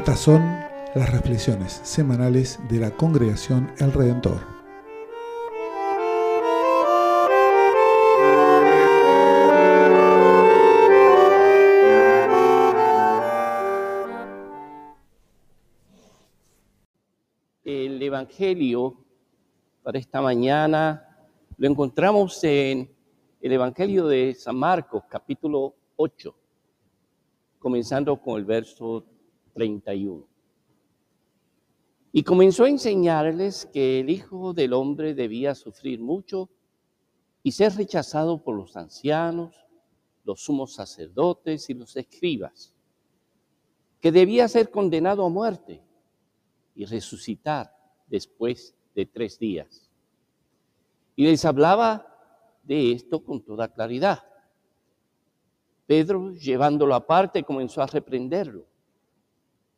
Estas son las reflexiones semanales de la congregación El Redentor. El Evangelio para esta mañana lo encontramos en el Evangelio de San Marcos, capítulo 8, comenzando con el verso 31. Y comenzó a enseñarles que el Hijo del Hombre debía sufrir mucho y ser rechazado por los ancianos, los sumos sacerdotes y los escribas, que debía ser condenado a muerte y resucitar después de tres días. Y les hablaba de esto con toda claridad. Pedro, llevándolo aparte, comenzó a reprenderlo.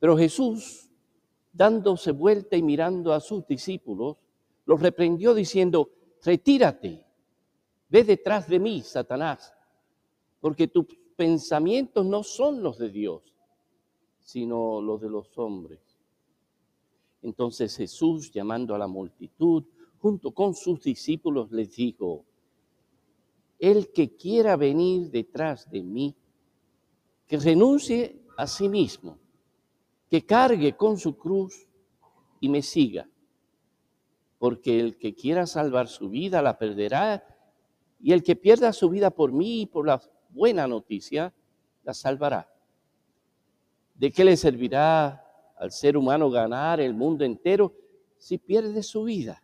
Pero Jesús, dándose vuelta y mirando a sus discípulos, los reprendió diciendo, retírate, ve detrás de mí, Satanás, porque tus pensamientos no son los de Dios, sino los de los hombres. Entonces Jesús, llamando a la multitud, junto con sus discípulos, les dijo, el que quiera venir detrás de mí, que renuncie a sí mismo, que cargue con su cruz y me siga. Porque el que quiera salvar su vida la perderá, y el que pierda su vida por mí y por la buena noticia, la salvará. ¿De qué le servirá al ser humano ganar el mundo entero si pierde su vida?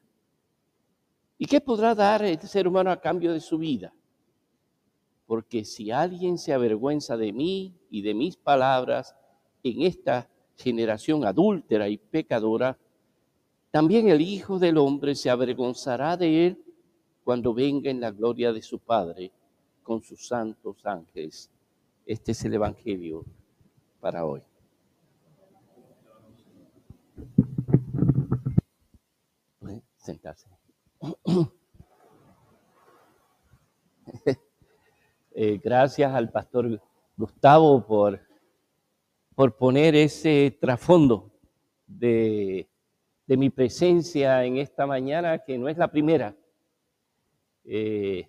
¿Y qué podrá dar el ser humano a cambio de su vida? Porque si alguien se avergüenza de mí y de mis palabras en esta generación adúltera y pecadora, también el Hijo del Hombre se avergonzará de él cuando venga en la gloria de su Padre con sus santos ángeles. Este es el Evangelio para hoy. sentarse. Eh, gracias al pastor Gustavo por por poner ese trasfondo de, mi presencia en esta mañana, que no es la primera. Eh,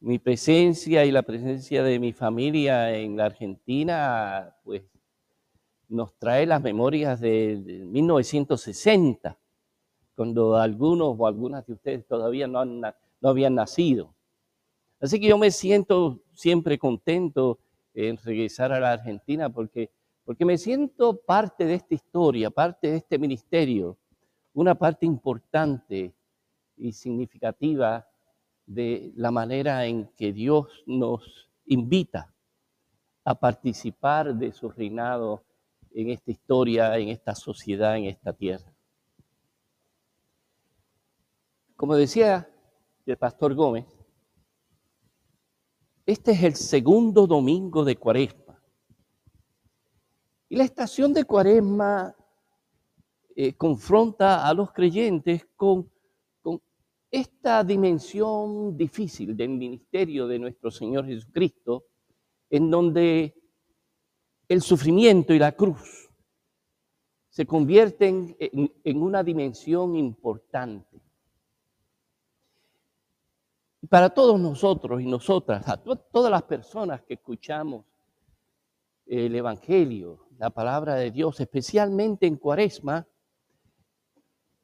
mi presencia y la presencia de mi familia en la Argentina, pues nos trae las memorias de, 1960, cuando algunos o algunas de ustedes todavía no, no habían nacido. Así que yo me siento siempre contento en regresar a la Argentina porque porque me siento parte de esta historia, parte de este ministerio, una parte importante y significativa de la manera en que Dios nos invita a participar de su reinado en esta historia, en esta sociedad, en esta tierra. Como decía el pastor Gómez, este es el segundo domingo de Cuaresma. Y la estación de Cuaresma eh, confronta a los creyentes con, esta dimensión difícil del ministerio de nuestro Señor Jesucristo, en donde el sufrimiento y la cruz se convierten en, en una dimensión importante. Para todos nosotros y nosotras, a todas las personas que escuchamos el Evangelio, la palabra de Dios, especialmente en Cuaresma,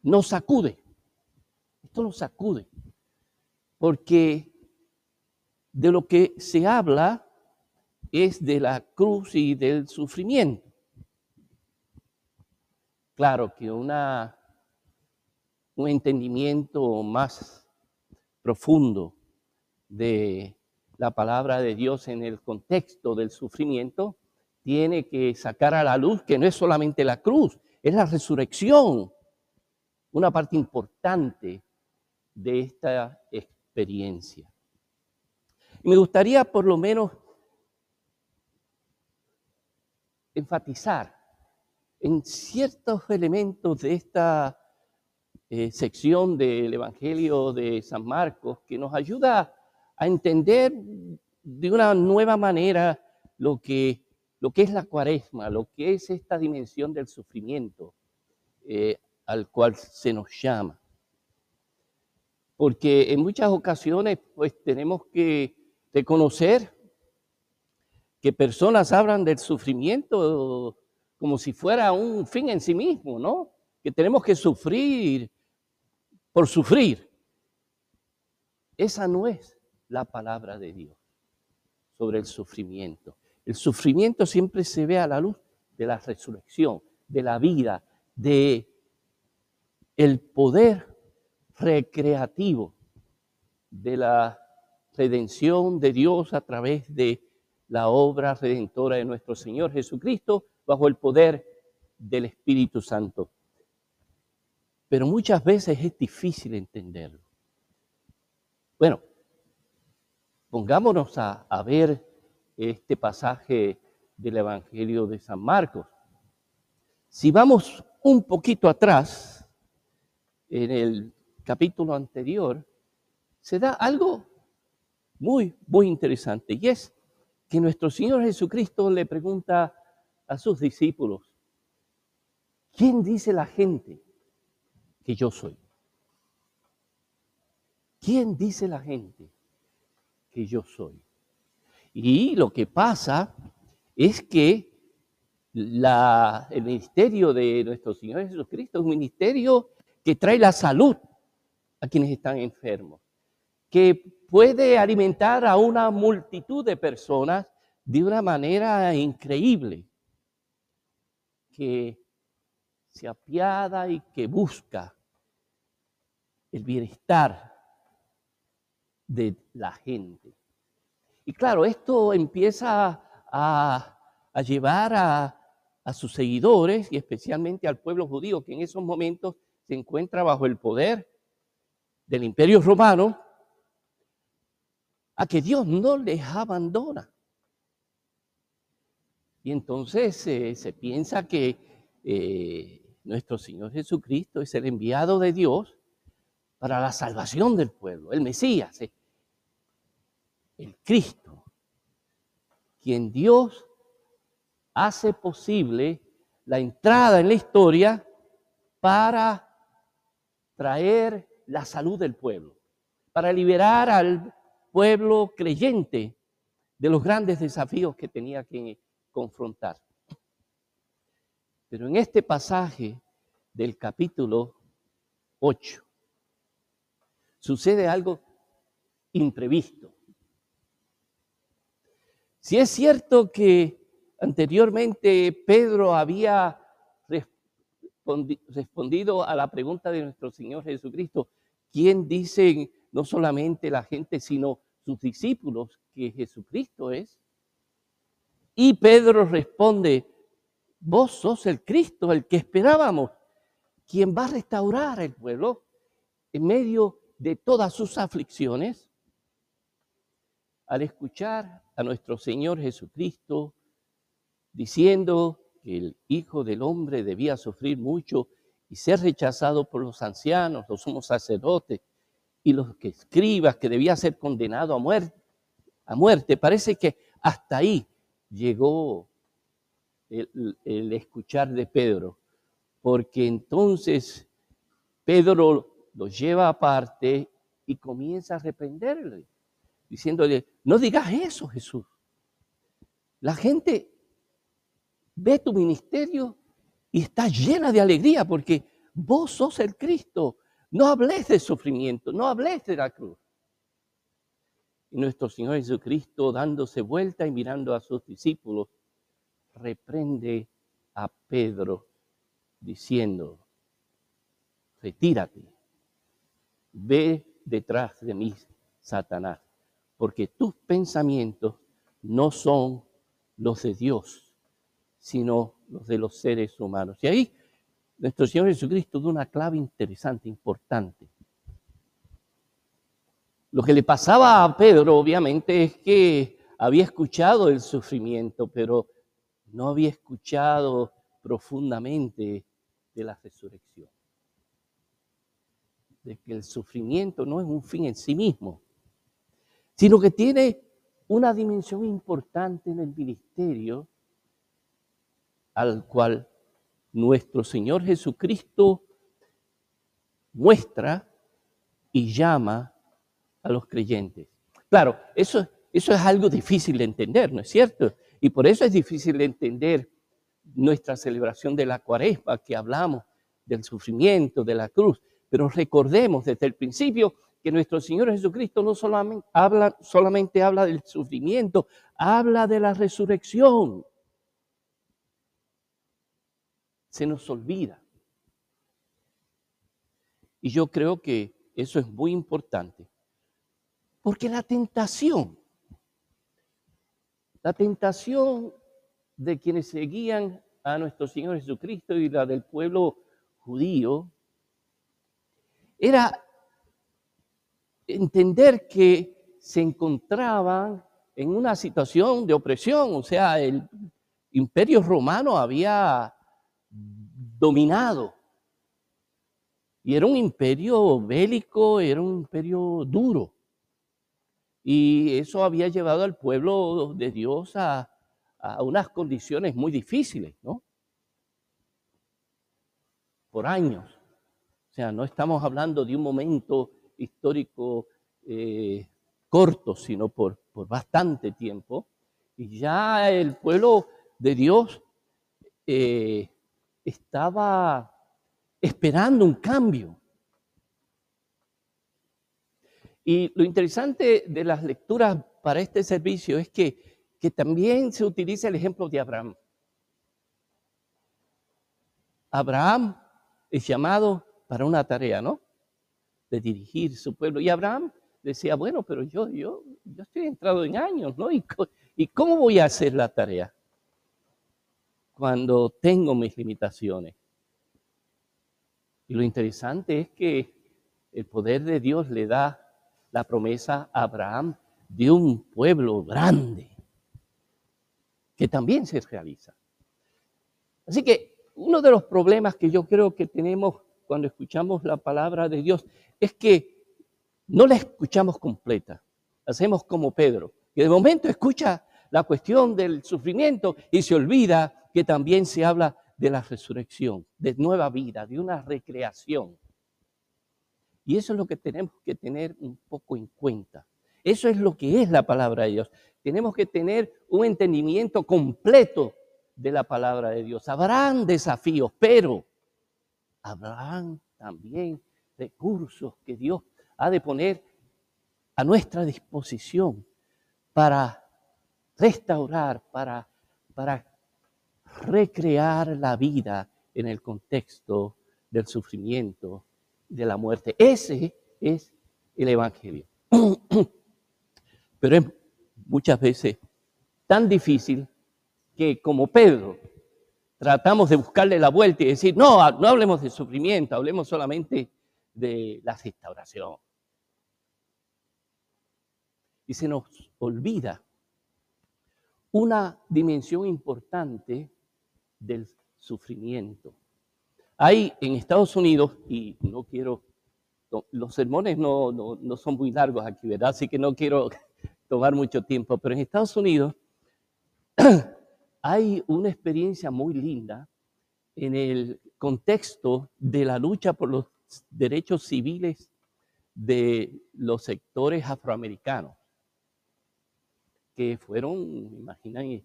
nos sacude. Esto nos sacude. Porque de lo que se habla es de la cruz y del sufrimiento. Claro que una, un entendimiento más profundo de la palabra de Dios en el contexto del sufrimiento tiene que sacar a la luz que no es solamente la cruz, es la resurrección, una parte importante de esta experiencia. Me gustaría por lo menos enfatizar en ciertos elementos de esta eh, sección del Evangelio de San Marcos que nos ayuda a entender de una nueva manera lo que lo que es la cuaresma, lo que es esta dimensión del sufrimiento eh, al cual se nos llama. Porque en muchas ocasiones pues tenemos que reconocer que personas hablan del sufrimiento como si fuera un fin en sí mismo, ¿no? Que tenemos que sufrir por sufrir. Esa no es la palabra de Dios sobre el sufrimiento. El sufrimiento siempre se ve a la luz de la resurrección, de la vida, de el poder recreativo de la redención de Dios a través de la obra redentora de nuestro Señor Jesucristo bajo el poder del Espíritu Santo. Pero muchas veces es difícil entenderlo. Bueno, pongámonos a, a ver este pasaje del Evangelio de San Marcos. Si vamos un poquito atrás, en el capítulo anterior, se da algo muy, muy interesante, y es que nuestro Señor Jesucristo le pregunta a sus discípulos, ¿quién dice la gente que yo soy? ¿Quién dice la gente que yo soy? Y lo que pasa es que el ministerio de nuestro Señor Jesucristo es un ministerio que trae la salud a quienes están enfermos, que puede alimentar a una multitud de personas de una manera increíble, que se apiada y que busca el bienestar de la gente. Y claro, esto empieza a, llevar a, sus seguidores y especialmente al pueblo judío que en esos momentos se encuentra bajo el poder del imperio romano, a que Dios no les abandona. Y entonces eh, se piensa que eh, nuestro Señor Jesucristo es el enviado de Dios para la salvación del pueblo, el Mesías, eh, el Cristo, quien Dios hace posible la entrada en la historia para traer la salud del pueblo, para liberar al pueblo creyente de los grandes desafíos que tenía que confrontar. Pero en este pasaje del capítulo 8 sucede algo imprevisto. Si es cierto que anteriormente Pedro había respondido a la pregunta de nuestro Señor Jesucristo, ¿quién dicen no solamente la gente, sino sus discípulos que Jesucristo es? Y Pedro responde, vos sos el Cristo, el que esperábamos, quien va a restaurar el pueblo en medio de todas sus aflicciones. Al escuchar a nuestro Señor Jesucristo diciendo que el Hijo del Hombre debía sufrir mucho y ser rechazado por los ancianos, los sumos sacerdotes y los que escribas, que debía ser condenado a muerte, a muerte. Parece que hasta ahí llegó el, el escuchar de Pedro, porque entonces Pedro lo lleva aparte y comienza a reprenderle, diciéndole, no digas eso, Jesús. La gente ve tu ministerio y está llena de alegría porque vos sos el Cristo. No hables de sufrimiento, no hables de la cruz. Y nuestro Señor Jesucristo, dándose vuelta y mirando a sus discípulos, reprende a Pedro diciendo, retírate, ve detrás de mí, Satanás, porque tus pensamientos no son los de Dios, sino los de los seres humanos. Y ahí nuestro Señor Jesucristo da una clave interesante, importante. Lo que le pasaba a Pedro, obviamente, es que había escuchado el sufrimiento, pero no había escuchado profundamente de la resurrección. De que el sufrimiento no es un fin en sí mismo, sino que tiene una dimensión importante en el ministerio al cual nuestro Señor Jesucristo muestra y llama a los creyentes. Claro, eso, eso es algo difícil de entender, ¿no es cierto? Y por eso es difícil de entender nuestra celebración de la cuaresma, que hablamos del sufrimiento, de la cruz. Pero recordemos desde el principio que nuestro Señor Jesucristo no solamente habla, solamente habla del sufrimiento, habla de la resurrección. Se nos olvida. Y yo creo que eso es muy importante. Porque la tentación, la tentación de quienes seguían a nuestro Señor Jesucristo y la del pueblo judío, era entender que se encontraban en una situación de opresión, o sea, el imperio romano había dominado. Y era un imperio bélico, era un imperio duro. Y eso había llevado al pueblo de Dios a, a unas condiciones muy difíciles, ¿no? Por años. O sea, no estamos hablando de un momento histórico eh, corto, sino por, por bastante tiempo. Y ya el pueblo de Dios eh, estaba esperando un cambio. Y lo interesante de las lecturas para este servicio es que, que también se utiliza el ejemplo de Abraham. Abraham es llamado para una tarea, ¿no? De dirigir su pueblo. Y Abraham decía, bueno, pero yo, yo, yo estoy entrado en años, ¿no? ¿Y, ¿Y cómo voy a hacer la tarea? Cuando tengo mis limitaciones. Y lo interesante es que el poder de Dios le da la promesa a Abraham de un pueblo grande, que también se realiza. Así que uno de los problemas que yo creo que tenemos cuando escuchamos la palabra de Dios es que no la escuchamos completa. Hacemos como Pedro, que de momento escucha la cuestión del sufrimiento y se olvida que también se habla de la resurrección, de nueva vida, de una recreación. Y eso es lo que tenemos que tener un poco en cuenta. Eso es lo que es la palabra de Dios. Tenemos que tener un entendimiento completo de la palabra de Dios. Habrán desafíos, pero habrán también recursos que Dios ha de poner a nuestra disposición para restaurar, para, para recrear la vida en el contexto del sufrimiento, de la muerte. Ese es el Evangelio. Pero es muchas veces tan difícil que como Pedro tratamos de buscarle la vuelta y decir, no, no hablemos de sufrimiento, hablemos solamente de la restauración. Y se nos olvida una dimensión importante del sufrimiento. Hay en Estados Unidos, y no quiero, los sermones no, no son muy largos aquí, ¿verdad? Así que no quiero tomar mucho tiempo, pero en Estados Unidos hay una experiencia muy linda en el contexto de la lucha por los derechos civiles de los sectores afroamericanos, que fueron, imaginan,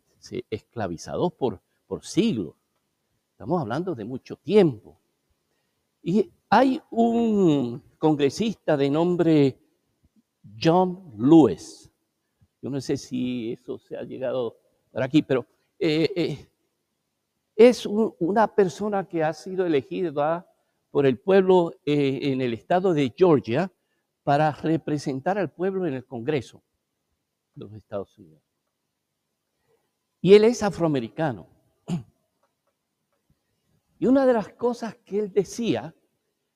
esclavizados por, por siglos. Estamos hablando de mucho tiempo. Y hay un congresista de nombre John Lewis. Yo no sé si eso se ha llegado por aquí, pero eh, eh, es una persona que ha sido elegida por el pueblo eh, en el estado de Georgia para representar al pueblo en el Congreso de los Estados Unidos. Y él es afroamericano. Y una de las cosas que él decía,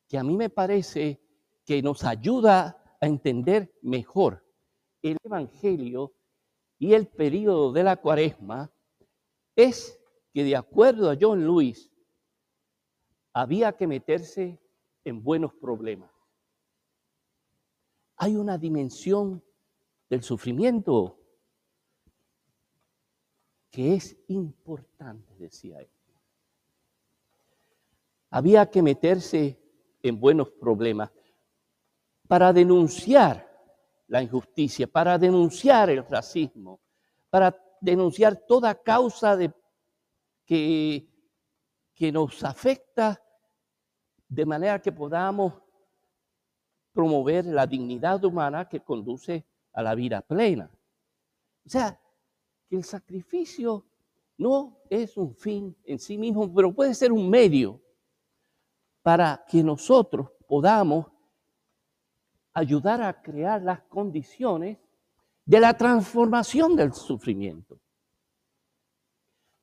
que a mí me parece que nos ayuda a entender mejor el Evangelio y el periodo de la cuaresma, es que de acuerdo a John Lewis, había que meterse en buenos problemas. Hay una dimensión del sufrimiento que es importante, decía él. había que meterse en buenos problemas para denunciar la injusticia, para denunciar el racismo, para denunciar toda causa de, que, que nos afecta de manera que podamos promover la dignidad humana que conduce a la vida plena. O sea, que el sacrificio no es un fin en sí mismo, pero puede ser un medio para que nosotros podamos ayudar a crear las condiciones de la transformación del sufrimiento.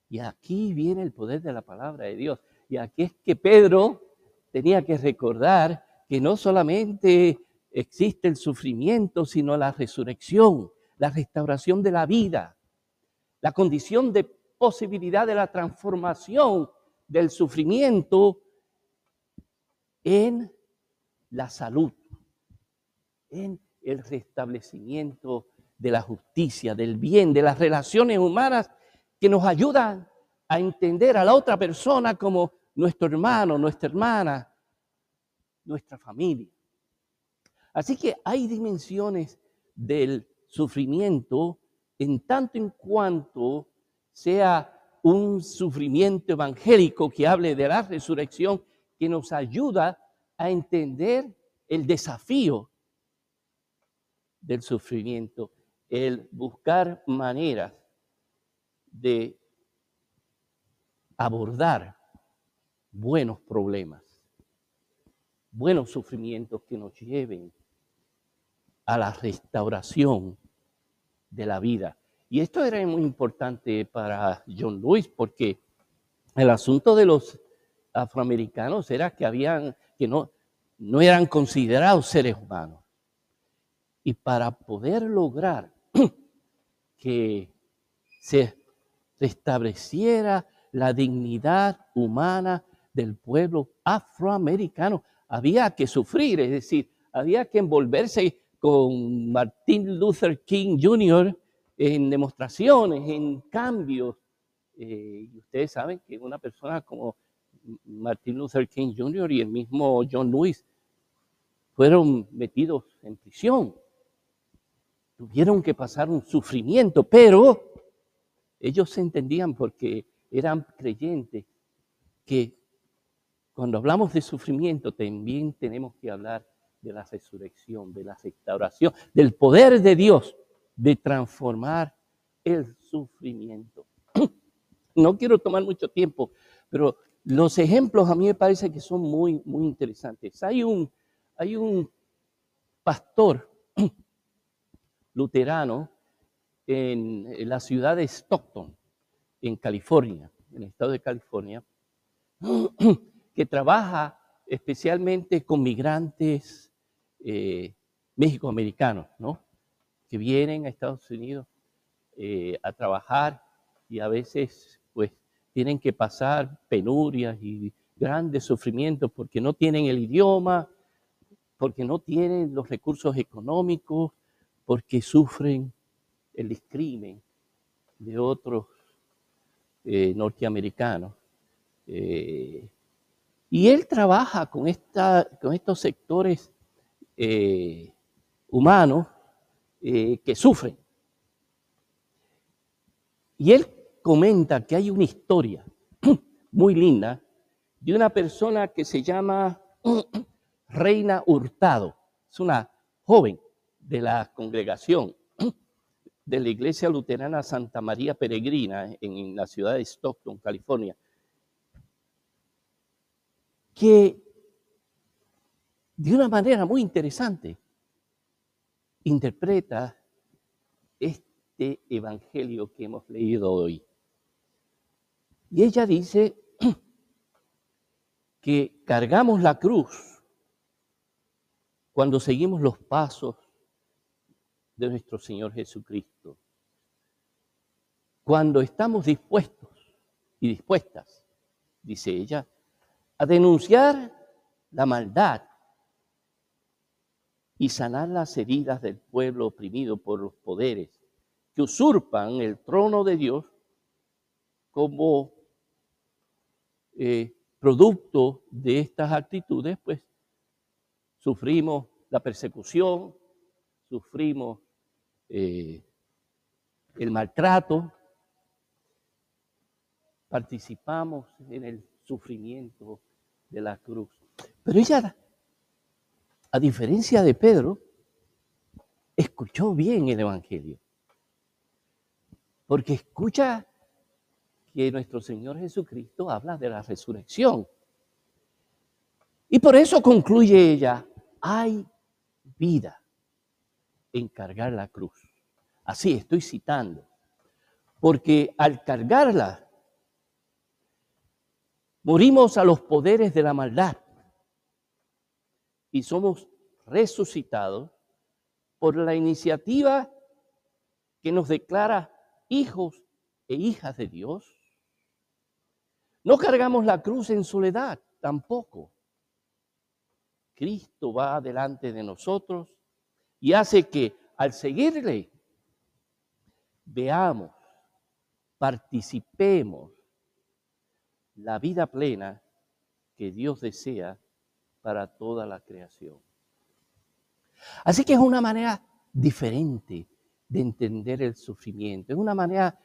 Y aquí viene el poder de la palabra de Dios. Y aquí es que Pedro tenía que recordar que no solamente existe el sufrimiento, sino la resurrección, la restauración de la vida, la condición de posibilidad de la transformación del sufrimiento en la salud, en el restablecimiento de la justicia, del bien, de las relaciones humanas que nos ayudan a entender a la otra persona como nuestro hermano, nuestra hermana, nuestra familia. Así que hay dimensiones del sufrimiento en tanto en cuanto sea un sufrimiento evangélico que hable de la resurrección, que nos ayuda a entender el desafío del sufrimiento, el buscar maneras de abordar buenos problemas, buenos sufrimientos que nos lleven a la restauración de la vida. Y esto era muy importante para John Lewis porque el asunto de los afroamericanos era que habían que no no eran considerados seres humanos. Y para poder lograr que se restableciera la dignidad humana del pueblo afroamericano, había que sufrir, es decir, había que envolverse con Martin Luther King Jr. en demostraciones, en cambios. Eh, y ustedes saben que una persona como Martin Luther King Jr. y el mismo John Lewis fueron metidos en prisión. Tuvieron que pasar un sufrimiento, pero ellos entendían porque eran creyentes que cuando hablamos de sufrimiento también tenemos que hablar de la resurrección, de la restauración, del poder de Dios de transformar el sufrimiento. No quiero tomar mucho tiempo, pero los ejemplos a mí me parece que son muy, muy interesantes. Hay un, hay un pastor luterano en, la ciudad de Stockton, en California, en el estado de California, que trabaja especialmente con migrantes eh, mexicoamericanos, ¿no? Que vienen a Estados Unidos eh, a trabajar y a veces, pues, tienen que pasar penurias y grandes sufrimientos porque no tienen el idioma, porque no tienen los recursos económicos, porque sufren el discrimen de otros eh, norteamericanos. Eh, y él trabaja con, esta, con estos sectores eh, humanos que sufren. Y él comenta que hay una historia muy linda de una persona que se llama Reina Hurtado. Es una joven de la congregación de la Iglesia Luterana Santa María Peregrina en la ciudad de Stockton, California, que de una manera muy interesante interpreta este evangelio que hemos leído hoy. Y ella dice que cargamos la cruz cuando seguimos los pasos de nuestro Señor Jesucristo. Cuando estamos dispuestos y dispuestas, dice ella, a denunciar la maldad y sanar las heridas del pueblo oprimido por los poderes que usurpan el trono de Dios como eh, producto de estas actitudes, pues sufrimos la persecución, sufrimos eh, el maltrato, participamos en el sufrimiento de la cruz. Pero ella, a diferencia de Pedro, escuchó bien el Evangelio. Porque escucha que nuestro Señor Jesucristo habla de la resurrección. Y por eso concluye ella, hay vida en cargar la cruz. Así estoy citando. Porque al cargarla, morimos a los poderes de la maldad y somos resucitados por la iniciativa que nos declara hijos e hijas de Dios. No cargamos la cruz en soledad, tampoco. Cristo va delante de nosotros y hace que al seguirle veamos, participemos la vida plena que Dios desea para toda la creación. Así que es una manera diferente de entender el sufrimiento, es una manera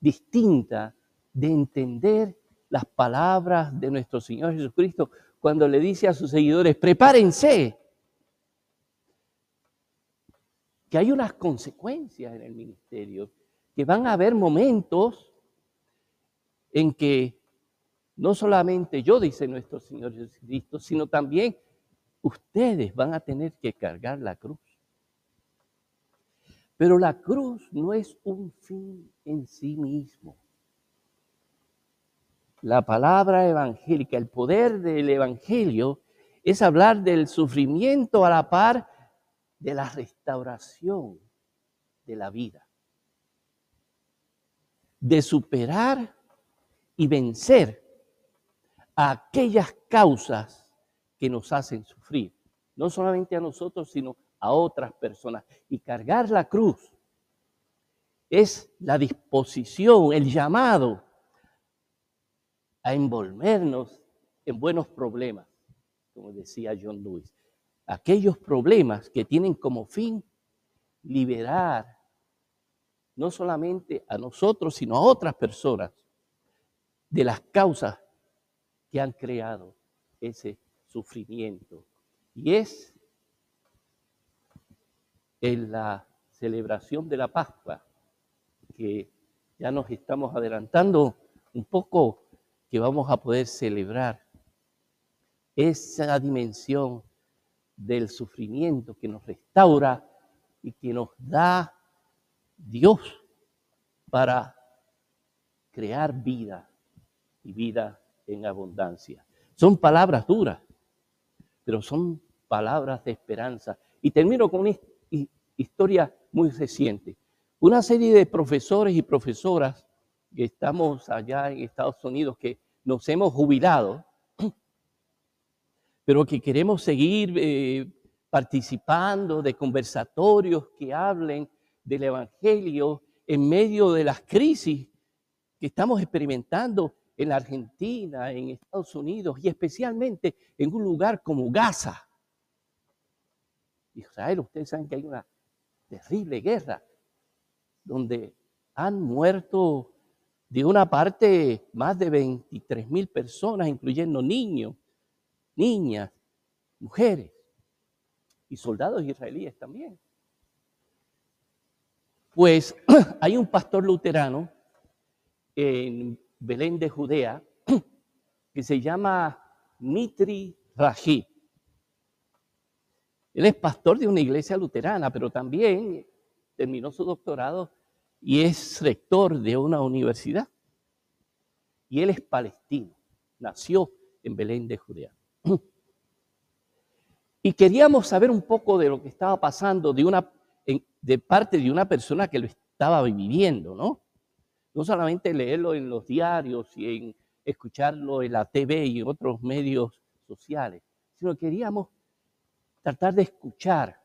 distinta de entender las palabras de nuestro Señor Jesucristo cuando le dice a sus seguidores, prepárense, que hay unas consecuencias en el ministerio, que van a haber momentos en que no solamente yo, dice nuestro Señor Jesucristo, sino también ustedes van a tener que cargar la cruz. Pero la cruz no es un fin en sí mismo. La palabra evangélica, el poder del evangelio es hablar del sufrimiento a la par de la restauración de la vida, de superar y vencer a aquellas causas que nos hacen sufrir, no solamente a nosotros, sino a otras personas. Y cargar la cruz es la disposición, el llamado a envolvernos en buenos problemas, como decía John Lewis aquellos problemas que tienen como fin liberar no solamente a nosotros, sino a otras personas de las causas que han creado ese sufrimiento. Y es en la celebración de la Pascua que ya nos estamos adelantando un poco que vamos a poder celebrar esa dimensión del sufrimiento, que nos restaura y que nos da Dios para crear vida y vida en abundancia. Son palabras duras, pero son palabras de esperanza. Y termino con una historia muy reciente. Una serie de profesores y profesoras que estamos allá en Estados Unidos, que nos hemos jubilado, pero que queremos seguir eh, participando de conversatorios que hablen del Evangelio en medio de las crisis que estamos experimentando en Argentina, en Estados Unidos y especialmente en un lugar como Gaza. Israel, ustedes saben que hay una terrible guerra donde han muerto de una parte más de 23 mil personas, incluyendo niños niñas, mujeres y soldados israelíes también. Pues hay un pastor luterano en Belén de Judea que se llama Mitri Raji. Él es pastor de una iglesia luterana, pero también terminó su doctorado y es rector de una universidad. Y él es palestino, nació en Belén de Judea. Y queríamos saber un poco de lo que estaba pasando de, una, de parte de una persona que lo estaba viviendo, ¿no? No solamente leerlo en los diarios y en escucharlo en la TV y en otros medios sociales, sino queríamos tratar de escuchar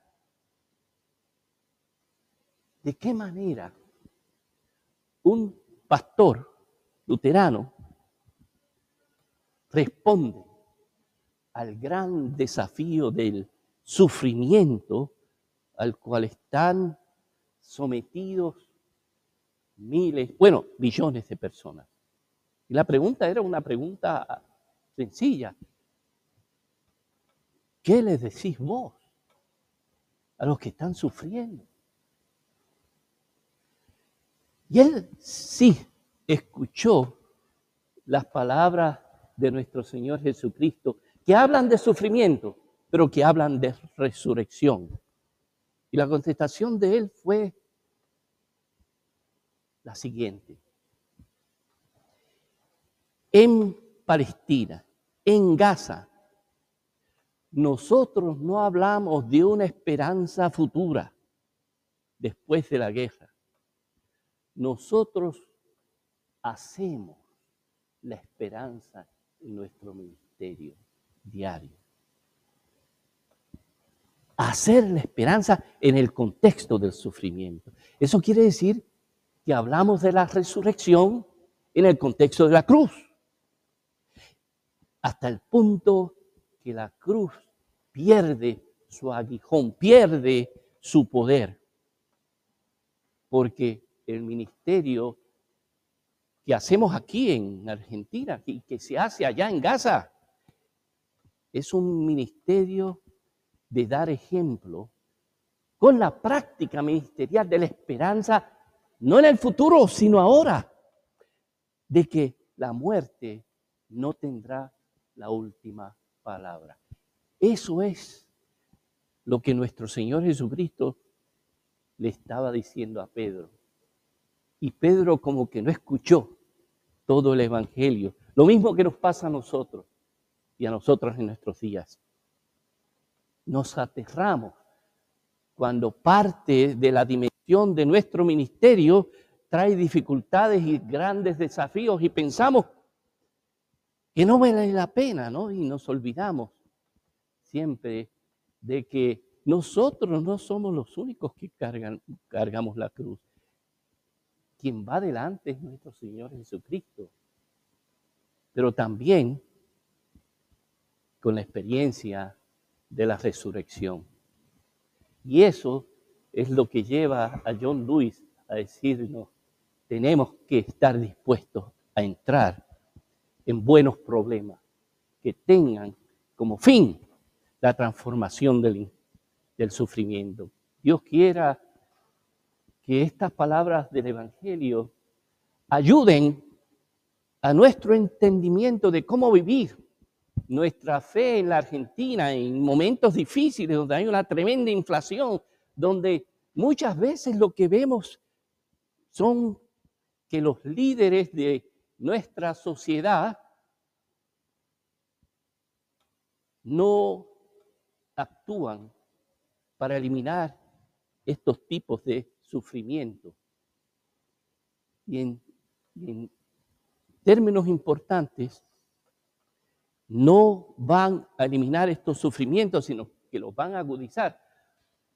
de qué manera un pastor luterano responde al gran desafío del sufrimiento al cual están sometidos miles, bueno, millones de personas. Y la pregunta era una pregunta sencilla. ¿Qué les decís vos a los que están sufriendo? Y él sí escuchó las palabras de nuestro Señor Jesucristo, que hablan de sufrimiento, pero que hablan de resurrección. Y la contestación de él fue la siguiente. En Palestina, en Gaza, nosotros no hablamos de una esperanza futura después de la guerra. Nosotros hacemos la esperanza en nuestro ministerio diario. Hacer la esperanza en el contexto del sufrimiento. Eso quiere decir que hablamos de la resurrección en el contexto de la cruz. Hasta el punto que la cruz pierde su aguijón, pierde su poder. Porque el ministerio que hacemos aquí en Argentina y que se hace allá en Gaza. Es un ministerio de dar ejemplo con la práctica ministerial de la esperanza, no en el futuro, sino ahora, de que la muerte no tendrá la última palabra. Eso es lo que nuestro Señor Jesucristo le estaba diciendo a Pedro. Y Pedro como que no escuchó todo el Evangelio. Lo mismo que nos pasa a nosotros y a nosotros en nuestros días. Nos aterramos cuando parte de la dimensión de nuestro ministerio trae dificultades y grandes desafíos y pensamos que no vale la pena, ¿no? Y nos olvidamos siempre de que nosotros no somos los únicos que cargan, cargamos la cruz quien va adelante es nuestro Señor Jesucristo. Pero también con la experiencia de la resurrección. Y eso es lo que lleva a John Lewis a decirnos, tenemos que estar dispuestos a entrar en buenos problemas que tengan como fin la transformación del, del sufrimiento. Dios quiera que estas palabras del Evangelio ayuden a nuestro entendimiento de cómo vivir nuestra fe en la Argentina en momentos difíciles, donde hay una tremenda inflación, donde muchas veces lo que vemos son que los líderes de nuestra sociedad no actúan para eliminar estos tipos de sufrimiento. Y en, términos importantes, no van a eliminar estos sufrimientos, sino que los van a agudizar,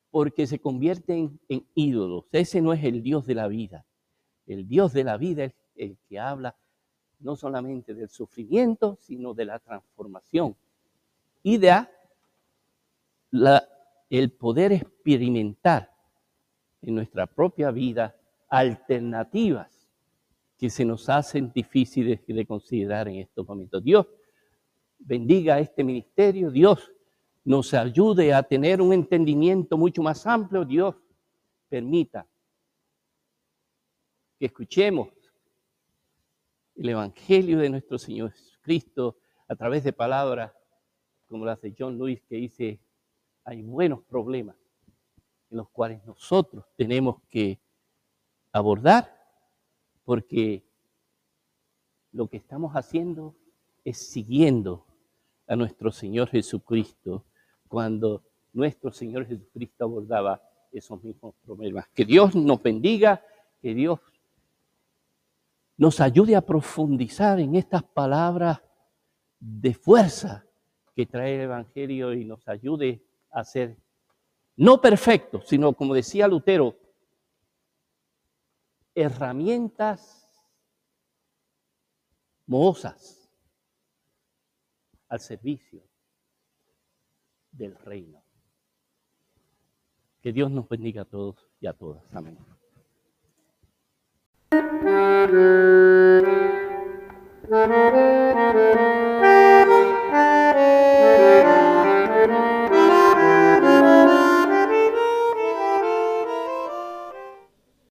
porque se convierten en ídolos. Ese no es el Dios de la vida. El Dios de la vida es el que habla no solamente del sufrimiento, sino de la transformación y de la, el poder experimentar en nuestra propia vida alternativas que se nos hacen difíciles de considerar en estos momentos. Dios bendiga este ministerio, Dios nos ayude a tener un entendimiento mucho más amplio, Dios permita que escuchemos el Evangelio de nuestro Señor Jesucristo a través de palabras como las de John Lewis que dice, hay buenos problemas en los cuales nosotros tenemos que abordar, porque lo que estamos haciendo es siguiendo a nuestro Señor Jesucristo cuando nuestro Señor Jesucristo abordaba esos mismos problemas. Que Dios nos bendiga, que Dios nos ayude a profundizar en estas palabras de fuerza que trae el Evangelio y nos ayude a ser no perfecto, sino como decía Lutero, herramientas mohosas al servicio del reino. Que Dios nos bendiga a todos y a todas. Amén.